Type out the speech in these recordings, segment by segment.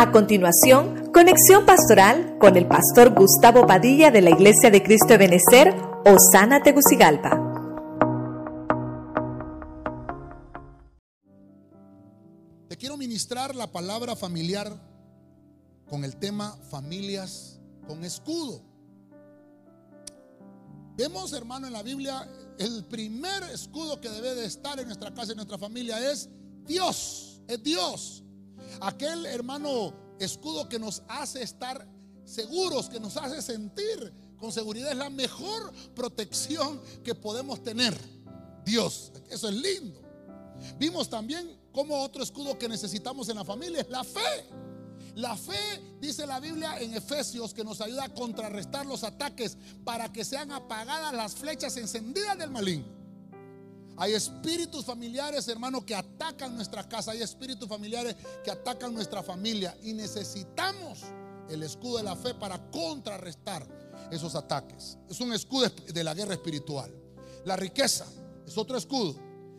A continuación, conexión pastoral con el pastor Gustavo Padilla de la Iglesia de Cristo de Benecer, Osana Tegucigalpa. Te quiero ministrar la palabra familiar con el tema familias con escudo. Vemos, hermano, en la Biblia, el primer escudo que debe de estar en nuestra casa, en nuestra familia, es Dios, es Dios. Aquel hermano escudo que nos hace estar seguros, que nos hace sentir con seguridad, es la mejor protección que podemos tener. Dios, eso es lindo. Vimos también como otro escudo que necesitamos en la familia es la fe. La fe, dice la Biblia en Efesios, que nos ayuda a contrarrestar los ataques para que sean apagadas las flechas encendidas del maligno. Hay espíritus familiares, hermano, que atacan nuestra casa. Hay espíritus familiares que atacan nuestra familia. Y necesitamos el escudo de la fe para contrarrestar esos ataques. Es un escudo de la guerra espiritual. La riqueza es otro escudo.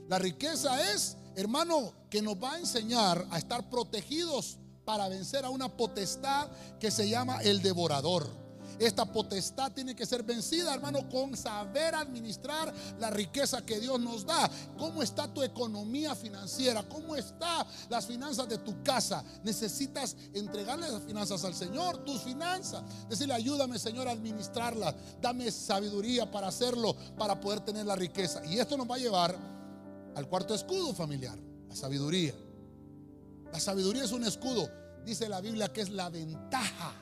La riqueza es, hermano, que nos va a enseñar a estar protegidos para vencer a una potestad que se llama el devorador. Esta potestad tiene que ser vencida, hermano, con saber administrar la riqueza que Dios nos da. ¿Cómo está tu economía financiera? ¿Cómo están las finanzas de tu casa? Necesitas entregarle las finanzas al Señor, tus finanzas. Decirle, ayúdame, Señor, a administrarlas. Dame sabiduría para hacerlo, para poder tener la riqueza. Y esto nos va a llevar al cuarto escudo familiar, la sabiduría. La sabiduría es un escudo. Dice la Biblia que es la ventaja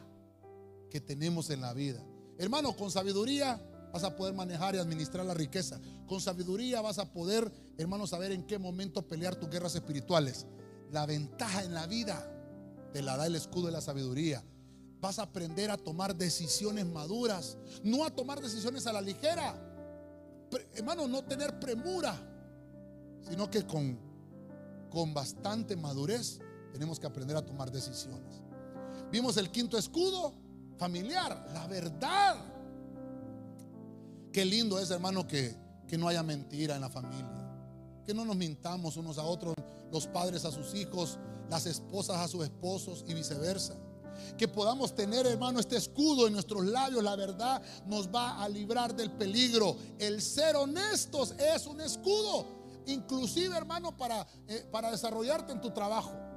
que tenemos en la vida. Hermano, con sabiduría vas a poder manejar y administrar la riqueza. Con sabiduría vas a poder, hermano, saber en qué momento pelear tus guerras espirituales. La ventaja en la vida te la da el escudo de la sabiduría. Vas a aprender a tomar decisiones maduras, no a tomar decisiones a la ligera. hermano, no tener premura, sino que con, con bastante madurez tenemos que aprender a tomar decisiones. Vimos el quinto escudo, familiar, la verdad. Qué lindo es, hermano, que, que no haya mentira en la familia. Que no nos mintamos unos a otros, los padres a sus hijos, las esposas a sus esposos y viceversa. Que podamos tener, hermano, este escudo en nuestros labios. La verdad nos va a librar del peligro. El ser honestos es un escudo. Inclusive, hermano, para, eh, para desarrollarte en tu trabajo.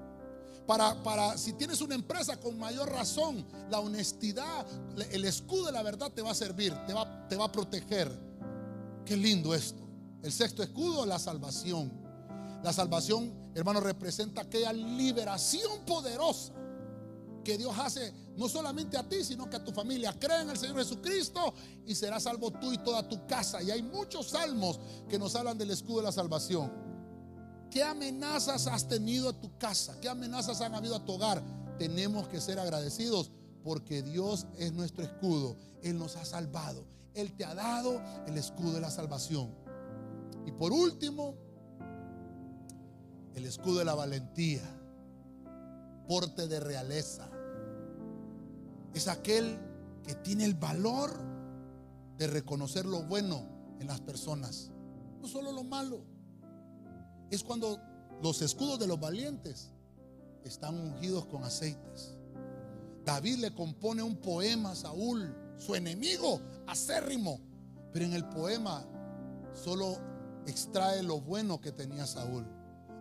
Para, para, si tienes una empresa con mayor razón, la honestidad, el escudo de la verdad te va a servir, te va, te va a proteger. Qué lindo esto. El sexto escudo, la salvación. La salvación, hermano, representa aquella liberación poderosa que Dios hace no solamente a ti, sino que a tu familia. Cree en el Señor Jesucristo y serás salvo tú y toda tu casa. Y hay muchos salmos que nos hablan del escudo de la salvación. ¿Qué amenazas has tenido a tu casa? ¿Qué amenazas han habido a tu hogar? Tenemos que ser agradecidos porque Dios es nuestro escudo. Él nos ha salvado. Él te ha dado el escudo de la salvación. Y por último, el escudo de la valentía, porte de realeza. Es aquel que tiene el valor de reconocer lo bueno en las personas, no solo lo malo es cuando los escudos de los valientes están ungidos con aceites. David le compone un poema a Saúl, su enemigo acérrimo, pero en el poema solo extrae lo bueno que tenía Saúl.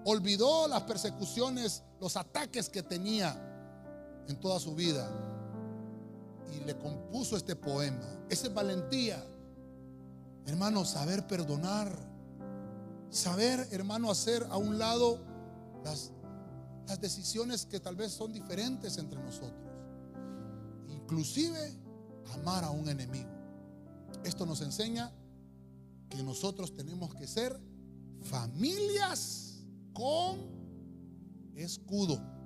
Olvidó las persecuciones, los ataques que tenía en toda su vida y le compuso este poema. Esa es valentía. Hermano, saber perdonar Saber, hermano, hacer a un lado las, las decisiones que tal vez son diferentes entre nosotros. Inclusive amar a un enemigo. Esto nos enseña que nosotros tenemos que ser familias con escudo.